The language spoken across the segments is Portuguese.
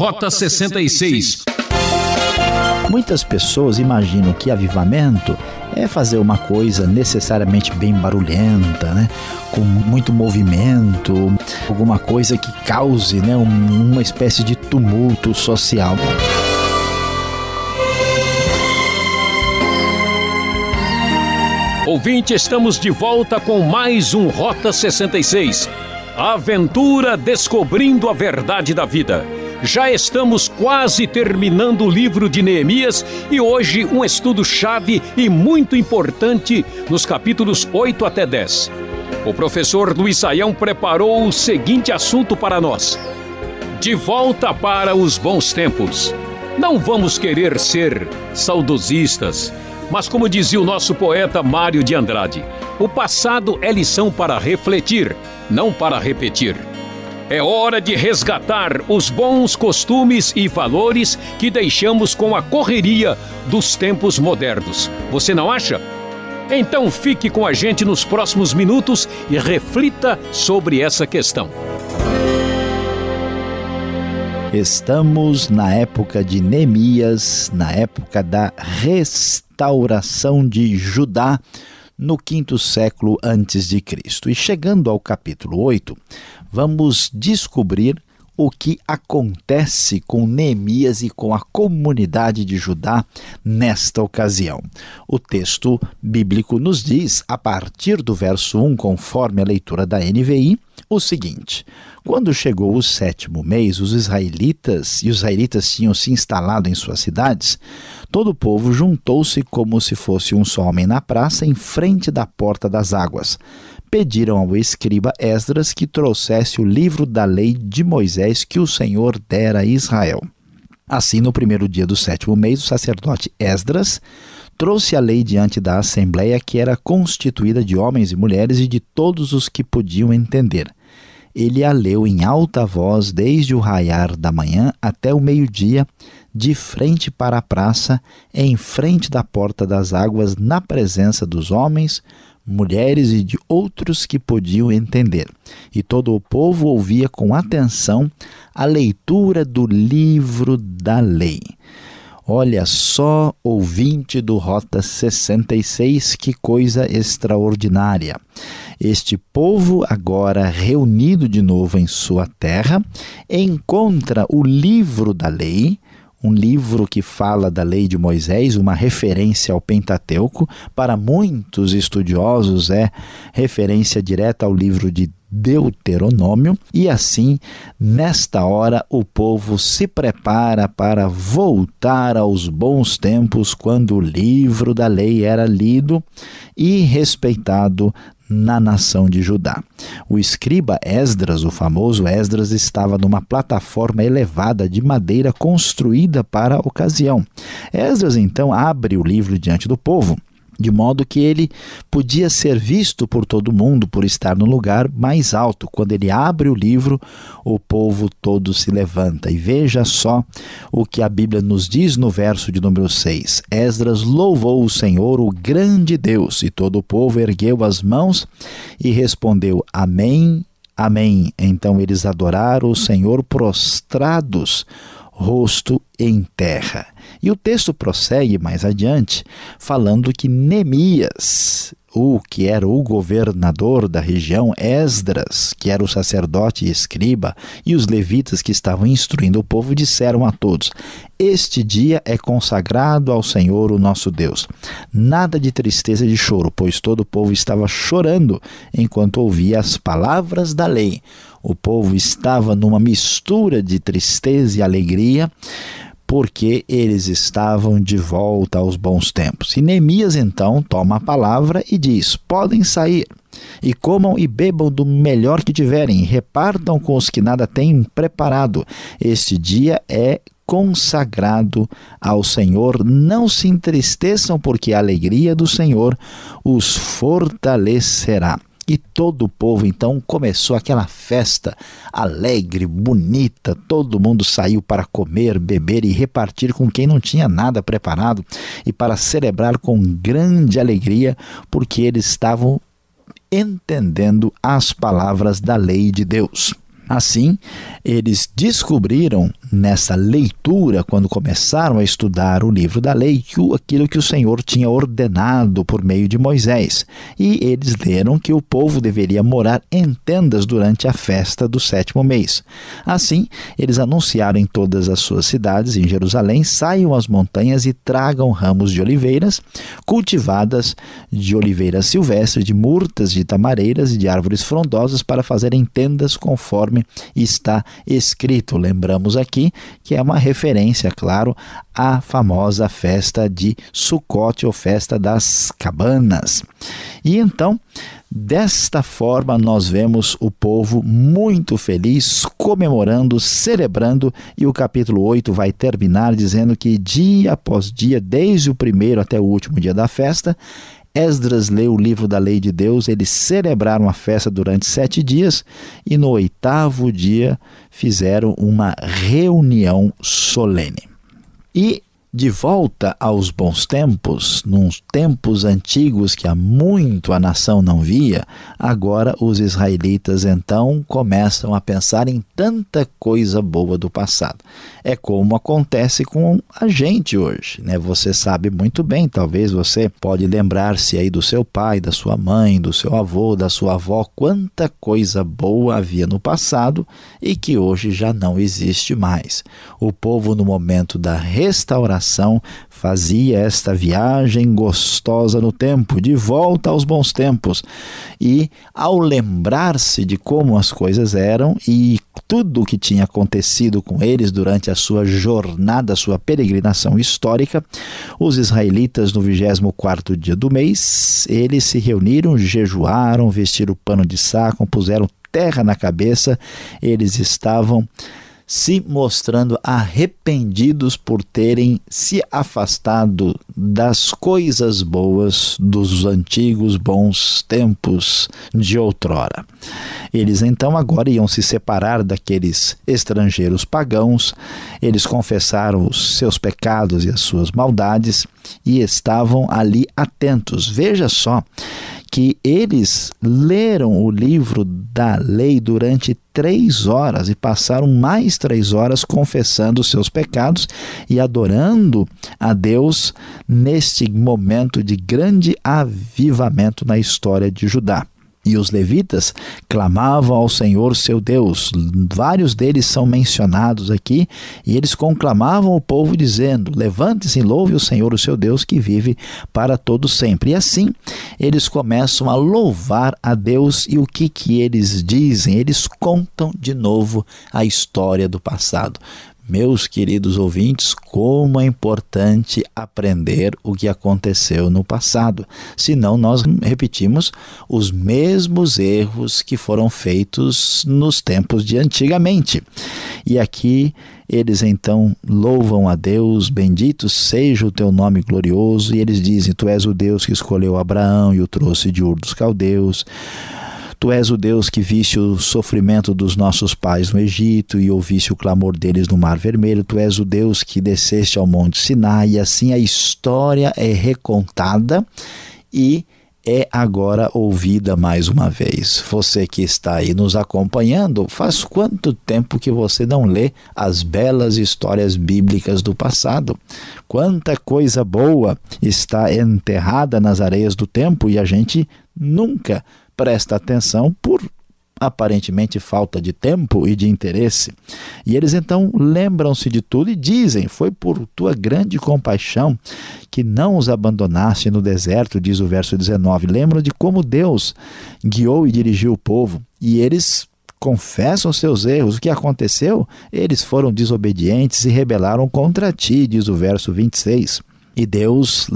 Rota 66. Muitas pessoas imaginam que avivamento é fazer uma coisa necessariamente bem barulhenta, né? com muito movimento, alguma coisa que cause né? uma espécie de tumulto social. Ouvinte, estamos de volta com mais um Rota 66. A aventura descobrindo a verdade da vida. Já estamos quase terminando o livro de Neemias e hoje um estudo chave e muito importante nos capítulos 8 até 10. O professor Luiz Saião preparou o seguinte assunto para nós: De volta para os bons tempos. Não vamos querer ser saudosistas mas, como dizia o nosso poeta Mário de Andrade, o passado é lição para refletir, não para repetir. É hora de resgatar os bons costumes e valores que deixamos com a correria dos tempos modernos. Você não acha? Então fique com a gente nos próximos minutos e reflita sobre essa questão. Estamos na época de Neemias, na época da restauração de Judá, no quinto século antes de Cristo. E chegando ao capítulo 8, vamos descobrir o que acontece com Neemias e com a comunidade de Judá nesta ocasião. O texto bíblico nos diz, a partir do verso 1, conforme a leitura da NVI, o seguinte: Quando chegou o sétimo mês, os israelitas e os israelitas tinham se instalado em suas cidades, todo o povo juntou-se como se fosse um só homem na praça, em frente da porta das águas pediram ao escriba Esdras que trouxesse o livro da lei de Moisés que o Senhor dera a Israel. Assim, no primeiro dia do sétimo mês, o sacerdote Esdras trouxe a lei diante da assembleia, que era constituída de homens e mulheres e de todos os que podiam entender. Ele a leu em alta voz desde o raiar da manhã até o meio-dia, de frente para a praça, em frente da porta das águas, na presença dos homens, mulheres e de outros que podiam entender. E todo o povo ouvia com atenção a leitura do livro da lei. Olha só, ouvinte do Rota 66, que coisa extraordinária. Este povo, agora reunido de novo em sua terra, encontra o livro da lei, um livro que fala da lei de Moisés, uma referência ao Pentateuco, para muitos estudiosos é referência direta ao livro de Deuteronômio, e assim, nesta hora, o povo se prepara para voltar aos bons tempos quando o livro da lei era lido e respeitado na nação de Judá. O escriba Esdras, o famoso Esdras, estava numa plataforma elevada de madeira construída para a ocasião. Esdras então abre o livro diante do povo de modo que ele podia ser visto por todo mundo por estar no lugar mais alto. Quando ele abre o livro, o povo todo se levanta. E veja só o que a Bíblia nos diz no verso de número 6. Esdras louvou o Senhor, o grande Deus, e todo o povo ergueu as mãos e respondeu: Amém, Amém. Então eles adoraram o Senhor prostrados rosto em terra. E o texto prossegue mais adiante, falando que Neemias, o que era o governador da região, Esdras, que era o sacerdote e escriba, e os levitas que estavam instruindo o povo, disseram a todos: Este dia é consagrado ao Senhor, o nosso Deus. Nada de tristeza e de choro, pois todo o povo estava chorando enquanto ouvia as palavras da lei. O povo estava numa mistura de tristeza e alegria, porque eles estavam de volta aos bons tempos. E Neemias então toma a palavra e diz: Podem sair, e comam e bebam do melhor que tiverem, repartam com os que nada têm preparado. Este dia é consagrado ao Senhor. Não se entristeçam, porque a alegria do Senhor os fortalecerá. E todo o povo então começou aquela festa alegre, bonita. Todo mundo saiu para comer, beber e repartir com quem não tinha nada preparado e para celebrar com grande alegria, porque eles estavam entendendo as palavras da lei de Deus. Assim, eles descobriram nessa leitura, quando começaram a estudar o livro da lei, que aquilo que o Senhor tinha ordenado por meio de Moisés. E eles leram que o povo deveria morar em tendas durante a festa do sétimo mês. Assim, eles anunciaram em todas as suas cidades, em Jerusalém, saiam às montanhas e tragam ramos de oliveiras, cultivadas de oliveiras silvestres, de murtas, de tamareiras e de árvores frondosas, para fazerem tendas conforme conforme está escrito. Lembramos aqui que é uma referência, claro, à famosa festa de Sucote ou festa das cabanas. E então, Desta forma, nós vemos o povo muito feliz, comemorando, celebrando, e o capítulo 8 vai terminar dizendo que dia após dia, desde o primeiro até o último dia da festa, Esdras leu o livro da lei de Deus, eles celebraram a festa durante sete dias e no oitavo dia fizeram uma reunião solene. E de volta aos bons tempos, nos tempos antigos que há muito a nação não via, agora os israelitas então começam a pensar em tanta coisa boa do passado. É como acontece com a gente hoje, né? Você sabe muito bem, talvez você pode lembrar-se aí do seu pai, da sua mãe, do seu avô, da sua avó, quanta coisa boa havia no passado e que hoje já não existe mais. O povo no momento da restauração fazia esta viagem gostosa no tempo, de volta aos bons tempos. E ao lembrar-se de como as coisas eram e tudo o que tinha acontecido com eles durante a sua jornada, sua peregrinação histórica, os israelitas no 24º dia do mês, eles se reuniram, jejuaram, vestiram pano de saco, puseram terra na cabeça, eles estavam se mostrando arrependidos por terem se afastado das coisas boas dos antigos bons tempos de outrora. Eles então agora iam se separar daqueles estrangeiros pagãos, eles confessaram os seus pecados e as suas maldades e estavam ali atentos. Veja só que eles leram o livro da lei durante três horas e passaram mais três horas confessando seus pecados e adorando a Deus neste momento de grande avivamento na história de Judá. E os levitas clamavam ao Senhor seu Deus. Vários deles são mencionados aqui, e eles conclamavam o povo, dizendo: Levante-se e louve o Senhor, o seu Deus, que vive para todo sempre. E assim eles começam a louvar a Deus, e o que, que eles dizem? Eles contam de novo a história do passado. Meus queridos ouvintes, como é importante aprender o que aconteceu no passado, senão nós repetimos os mesmos erros que foram feitos nos tempos de antigamente. E aqui eles então louvam a Deus, bendito seja o teu nome glorioso, e eles dizem: Tu és o Deus que escolheu Abraão e o trouxe de Ur dos Caldeus. Tu és o Deus que viste o sofrimento dos nossos pais no Egito e ouviste o clamor deles no Mar Vermelho. Tu és o Deus que desceste ao Monte Sinai. E assim a história é recontada e é agora ouvida mais uma vez. Você que está aí nos acompanhando, faz quanto tempo que você não lê as belas histórias bíblicas do passado? Quanta coisa boa está enterrada nas areias do tempo e a gente nunca presta atenção por aparentemente falta de tempo e de interesse. E eles então lembram-se de tudo e dizem: Foi por tua grande compaixão que não os abandonaste no deserto, diz o verso 19. Lembram de como Deus guiou e dirigiu o povo. E eles confessam seus erros. O que aconteceu? Eles foram desobedientes e rebelaram contra ti, diz o verso 26. E Deus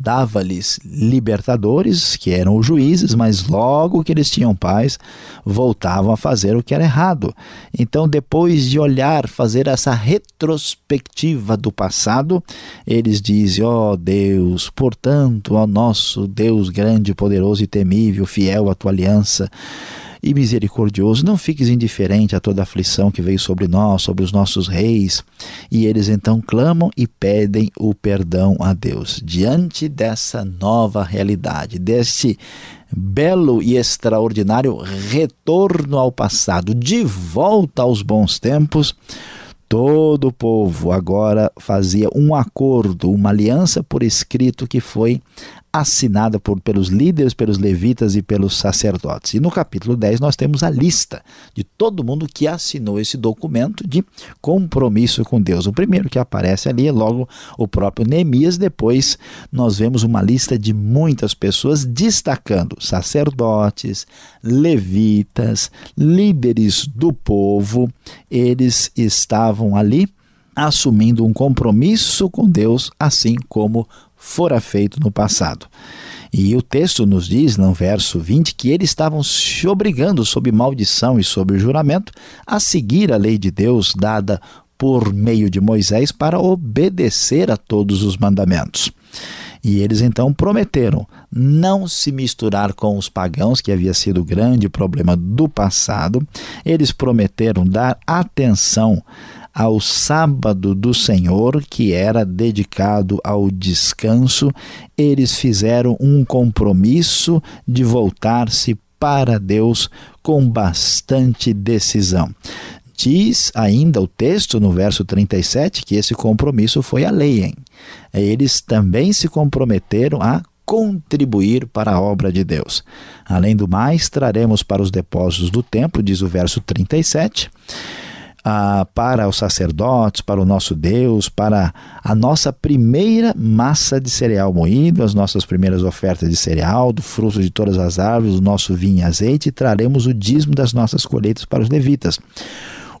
dava-lhes libertadores, que eram os juízes, mas logo que eles tinham paz, voltavam a fazer o que era errado. Então, depois de olhar, fazer essa retrospectiva do passado, eles dizem: Ó oh Deus, portanto, ó nosso Deus grande, poderoso e temível, fiel à tua aliança e misericordioso, não fiques indiferente a toda aflição que veio sobre nós, sobre os nossos reis. E eles então clamam e pedem o perdão a Deus. Diante dessa nova realidade, deste belo e extraordinário retorno ao passado, de volta aos bons tempos, todo o povo agora fazia um acordo, uma aliança por escrito que foi assinada por, pelos líderes, pelos levitas e pelos sacerdotes. E no capítulo 10 nós temos a lista de todo mundo que assinou esse documento de compromisso com Deus. O primeiro que aparece ali é logo o próprio Neemias, depois nós vemos uma lista de muitas pessoas destacando sacerdotes, levitas, líderes do povo, eles estavam ali assumindo um compromisso com Deus, assim como fora feito no passado. E o texto nos diz, no verso 20, que eles estavam se obrigando, sob maldição e sob juramento, a seguir a lei de Deus dada por meio de Moisés para obedecer a todos os mandamentos. E eles então prometeram não se misturar com os pagãos, que havia sido o grande problema do passado. Eles prometeram dar atenção ao sábado do Senhor, que era dedicado ao descanso, eles fizeram um compromisso de voltar-se para Deus com bastante decisão. Diz ainda o texto no verso 37 que esse compromisso foi a lei. Hein? Eles também se comprometeram a contribuir para a obra de Deus. Além do mais, traremos para os depósitos do templo, diz o verso 37 ah, para os sacerdotes, para o nosso Deus, para a nossa primeira massa de cereal moído, as nossas primeiras ofertas de cereal, do fruto de todas as árvores, do nosso vinho e azeite, e traremos o dízimo das nossas colheitas para os levitas.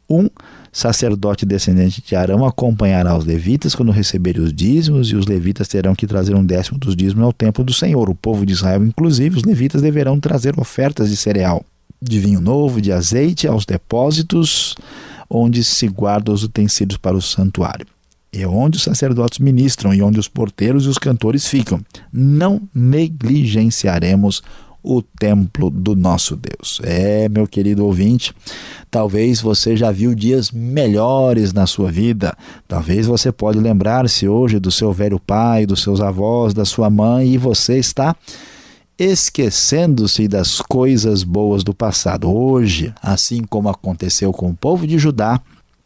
Um sacerdote descendente de Arão acompanhará os levitas quando receberem os dízimos, e os levitas terão que trazer um décimo dos dízimos ao templo do Senhor. O povo de Israel, inclusive, os levitas deverão trazer ofertas de cereal, de vinho novo, de azeite aos depósitos onde se guardam os utensílios para o santuário. É onde os sacerdotes ministram e onde os porteiros e os cantores ficam. Não negligenciaremos o templo do nosso Deus. É, meu querido ouvinte, talvez você já viu dias melhores na sua vida. Talvez você pode lembrar-se hoje do seu velho pai, dos seus avós, da sua mãe e você está esquecendo-se das coisas boas do passado. Hoje, assim como aconteceu com o povo de Judá,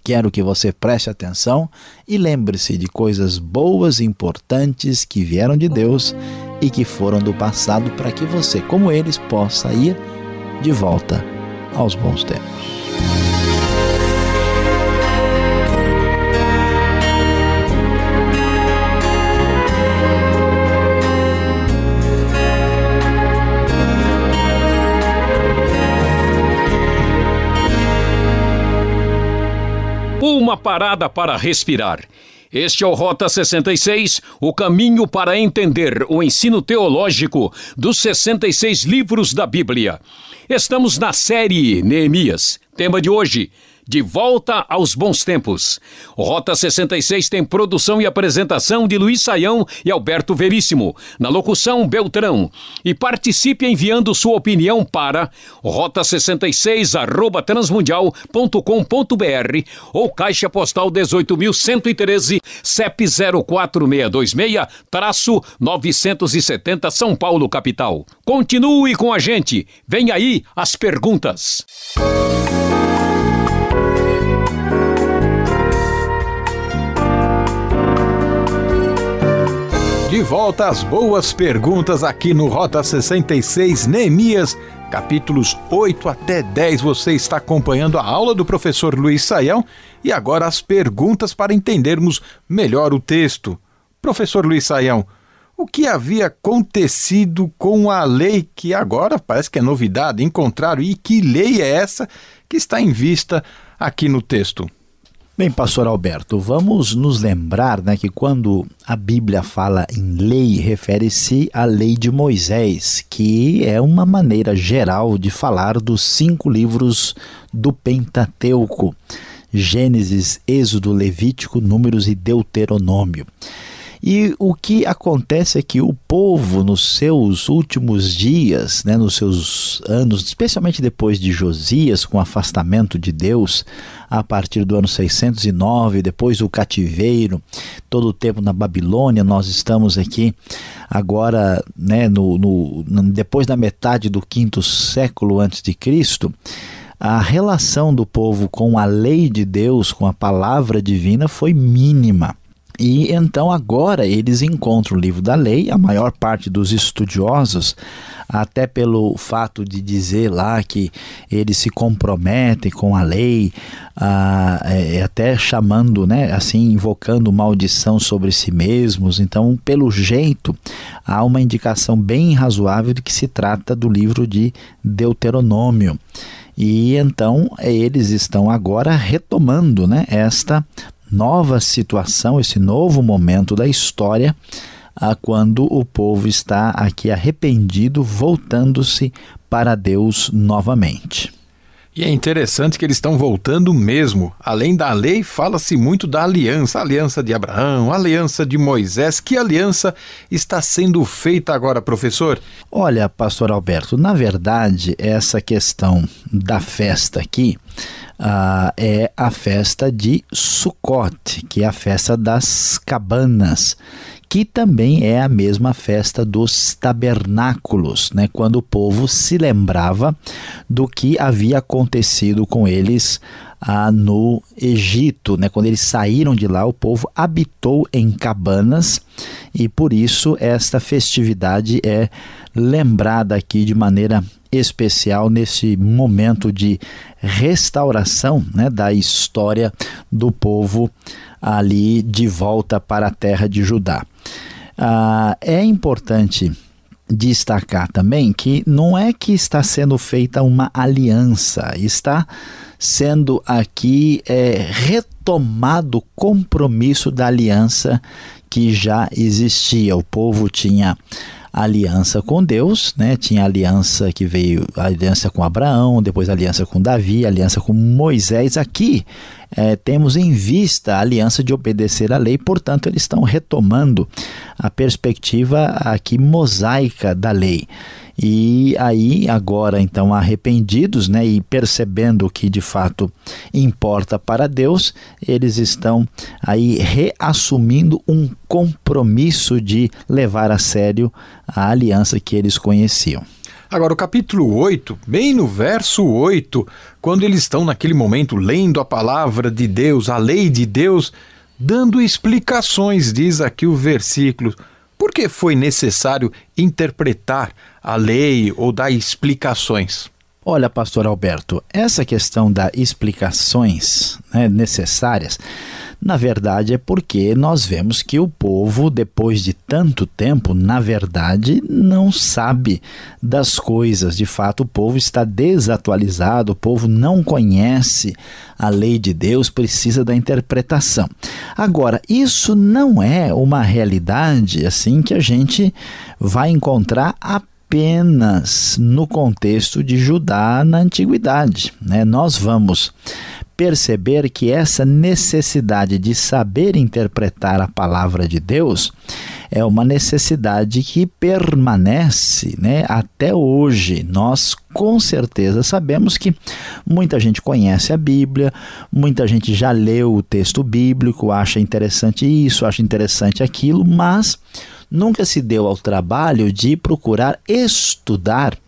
quero que você preste atenção e lembre-se de coisas boas e importantes que vieram de Deus e que foram do passado para que você, como eles, possa ir de volta aos bons tempos. Parada para respirar. Este é o Rota 66, o caminho para entender o ensino teológico dos 66 livros da Bíblia. Estamos na série Neemias. Tema de hoje: de volta aos bons tempos. Rota 66 tem produção e apresentação de Luiz Saião e Alberto Veríssimo. Na locução, Beltrão. E participe enviando sua opinião para rota66 arroba transmundial.com.br ou Caixa Postal 18.113 CEP 04626 traço 970 São Paulo, capital. Continue com a gente. Vem aí as perguntas. De volta às boas perguntas aqui no Rota 66, Neemias, capítulos 8 até 10. Você está acompanhando a aula do professor Luiz Saião e agora as perguntas para entendermos melhor o texto. Professor Luiz Saião, o que havia acontecido com a lei que agora parece que é novidade, encontraram e que lei é essa que está em vista aqui no texto? Bem, pastor Alberto, vamos nos lembrar né, que quando a Bíblia fala em lei, refere-se à lei de Moisés, que é uma maneira geral de falar dos cinco livros do Pentateuco: Gênesis, Êxodo, Levítico, Números e Deuteronômio. E o que acontece é que o povo, nos seus últimos dias, né, nos seus anos, especialmente depois de Josias, com o afastamento de Deus, a partir do ano 609, depois o cativeiro, todo o tempo na Babilônia, nós estamos aqui agora, né, no, no, depois da metade do quinto século antes de Cristo, a relação do povo com a lei de Deus, com a palavra divina, foi mínima. E então agora eles encontram o livro da lei, a maior parte dos estudiosos, até pelo fato de dizer lá que eles se comprometem com a lei, ah, é, até chamando, né, assim, invocando maldição sobre si mesmos. Então, pelo jeito, há uma indicação bem razoável de que se trata do livro de Deuteronômio. E então eles estão agora retomando né, esta nova situação, esse novo momento da história, a quando o povo está aqui arrependido, voltando-se para Deus novamente. E é interessante que eles estão voltando mesmo. Além da lei, fala-se muito da aliança, a aliança de Abraão, a aliança de Moisés. Que aliança está sendo feita agora, professor? Olha, pastor Alberto, na verdade, essa questão da festa aqui uh, é a festa de Sukkot, que é a festa das cabanas que também é a mesma festa dos tabernáculos, né? quando o povo se lembrava do que havia acontecido com eles ah, no Egito. Né? Quando eles saíram de lá, o povo habitou em cabanas e por isso esta festividade é lembrada aqui de maneira especial nesse momento de restauração né, da história do povo ali de volta para a terra de Judá. Ah, é importante destacar também que não é que está sendo feita uma aliança, está sendo aqui é, retomado o compromisso da aliança que já existia. O povo tinha aliança com Deus, né? Tinha aliança que veio, aliança com Abraão, depois aliança com Davi, aliança com Moisés. Aqui é, temos em vista a aliança de obedecer à lei, portanto, eles estão retomando a perspectiva aqui mosaica da lei. E aí, agora, então, arrependidos né, e percebendo o que de fato importa para Deus, eles estão aí reassumindo um compromisso de levar a sério a aliança que eles conheciam. Agora, o capítulo 8, bem no verso 8, quando eles estão naquele momento lendo a palavra de Deus, a lei de Deus, dando explicações, diz aqui o versículo. Por que foi necessário interpretar a lei ou dar explicações? Olha, pastor Alberto, essa questão das explicações né, necessárias na verdade, é porque nós vemos que o povo, depois de tanto tempo, na verdade, não sabe das coisas. De fato, o povo está desatualizado, o povo não conhece a lei de Deus, precisa da interpretação. Agora, isso não é uma realidade assim que a gente vai encontrar apenas no contexto de Judá na antiguidade. Né? Nós vamos perceber que essa necessidade de saber interpretar a palavra de Deus é uma necessidade que permanece né, até hoje. Nós com certeza sabemos que muita gente conhece a Bíblia, muita gente já leu o texto bíblico, acha interessante isso, acha interessante aquilo, mas nunca se deu ao trabalho de procurar estudar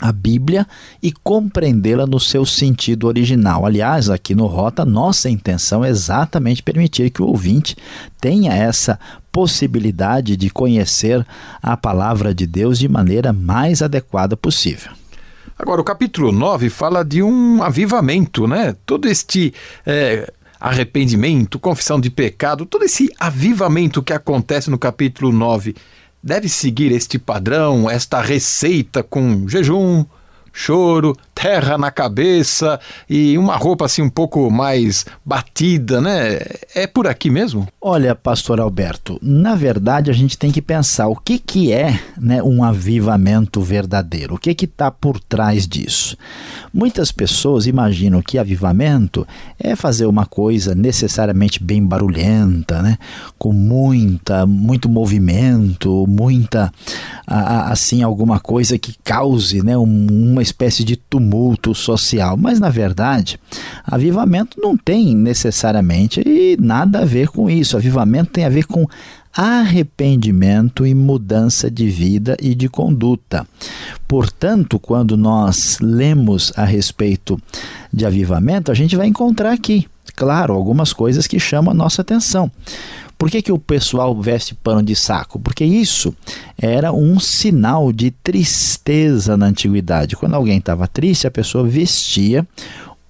a Bíblia e compreendê-la no seu sentido original. Aliás, aqui no Rota, nossa intenção é exatamente permitir que o ouvinte tenha essa possibilidade de conhecer a palavra de Deus de maneira mais adequada possível. Agora, o capítulo 9 fala de um avivamento, né? Todo este. É arrependimento, confissão de pecado, todo esse avivamento que acontece no capítulo 9 deve seguir este padrão, esta receita com jejum, choro, terra na cabeça e uma roupa assim um pouco mais batida, né? É por aqui mesmo? Olha, pastor Alberto, na verdade a gente tem que pensar o que, que é né, um avivamento verdadeiro, o que está por trás disso. Muitas pessoas imaginam que avivamento é fazer uma coisa necessariamente bem barulhenta, né? com muita, muito movimento, muita, assim, alguma coisa que cause né, uma espécie de tumulto tumulto social. Mas, na verdade, avivamento não tem necessariamente nada a ver com isso. Avivamento tem a ver com arrependimento e mudança de vida e de conduta. Portanto, quando nós lemos a respeito de avivamento, a gente vai encontrar aqui, claro, algumas coisas que chamam a nossa atenção. Por que, que o pessoal veste pano de saco? Porque isso era um sinal de tristeza na antiguidade. Quando alguém estava triste, a pessoa vestia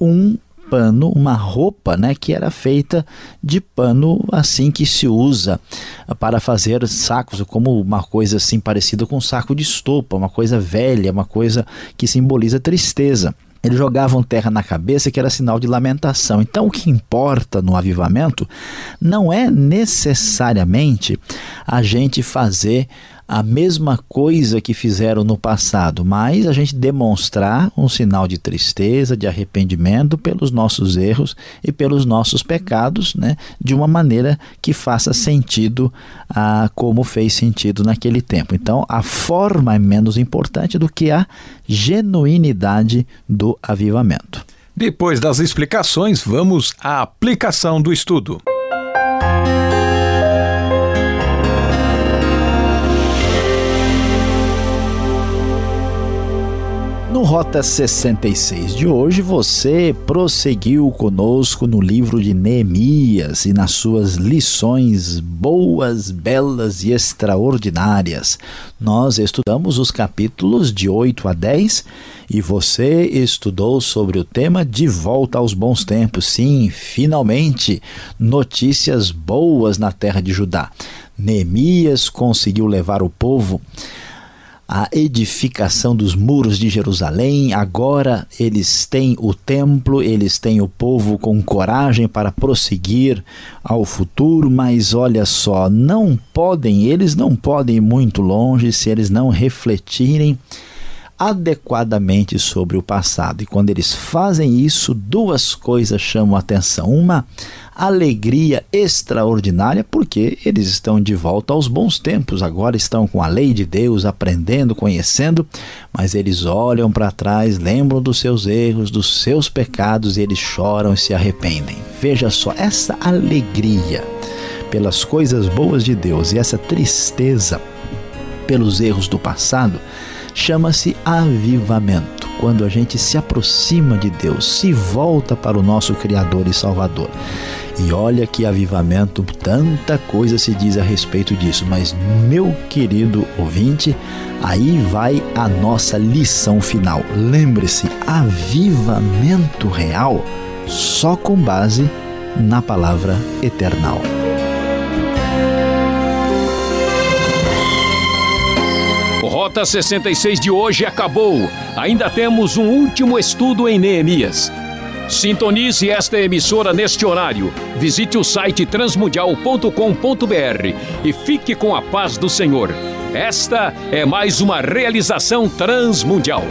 um pano, uma roupa, né, que era feita de pano assim que se usa para fazer sacos, como uma coisa assim parecida com um saco de estopa, uma coisa velha, uma coisa que simboliza tristeza. Eles jogavam terra na cabeça, que era sinal de lamentação. Então, o que importa no avivamento não é necessariamente a gente fazer a mesma coisa que fizeram no passado, mas a gente demonstrar um sinal de tristeza, de arrependimento pelos nossos erros e pelos nossos pecados, né, de uma maneira que faça sentido a como fez sentido naquele tempo. Então, a forma é menos importante do que a genuinidade do avivamento. Depois das explicações, vamos à aplicação do estudo. No Rota 66 de hoje, você prosseguiu conosco no livro de Neemias e nas suas lições boas, belas e extraordinárias. Nós estudamos os capítulos de 8 a 10 e você estudou sobre o tema de volta aos bons tempos. Sim, finalmente, notícias boas na terra de Judá. Neemias conseguiu levar o povo a edificação dos muros de Jerusalém. Agora eles têm o templo, eles têm o povo com coragem para prosseguir ao futuro, mas olha só, não podem, eles não podem ir muito longe se eles não refletirem adequadamente sobre o passado. E quando eles fazem isso, duas coisas chamam a atenção. Uma, alegria extraordinária, porque eles estão de volta aos bons tempos, agora estão com a lei de Deus, aprendendo, conhecendo, mas eles olham para trás, lembram dos seus erros, dos seus pecados e eles choram e se arrependem. Veja só, essa alegria pelas coisas boas de Deus e essa tristeza pelos erros do passado chama-se avivamento. Quando a gente se aproxima de Deus, se volta para o nosso Criador e Salvador. E olha que avivamento, tanta coisa se diz a respeito disso, mas meu querido ouvinte, aí vai a nossa lição final. Lembre-se, avivamento real só com base na palavra eternal. Rota 66 de hoje acabou. Ainda temos um último estudo em Neemias. Sintonize esta emissora neste horário. Visite o site transmundial.com.br e fique com a paz do Senhor. Esta é mais uma realização transmundial.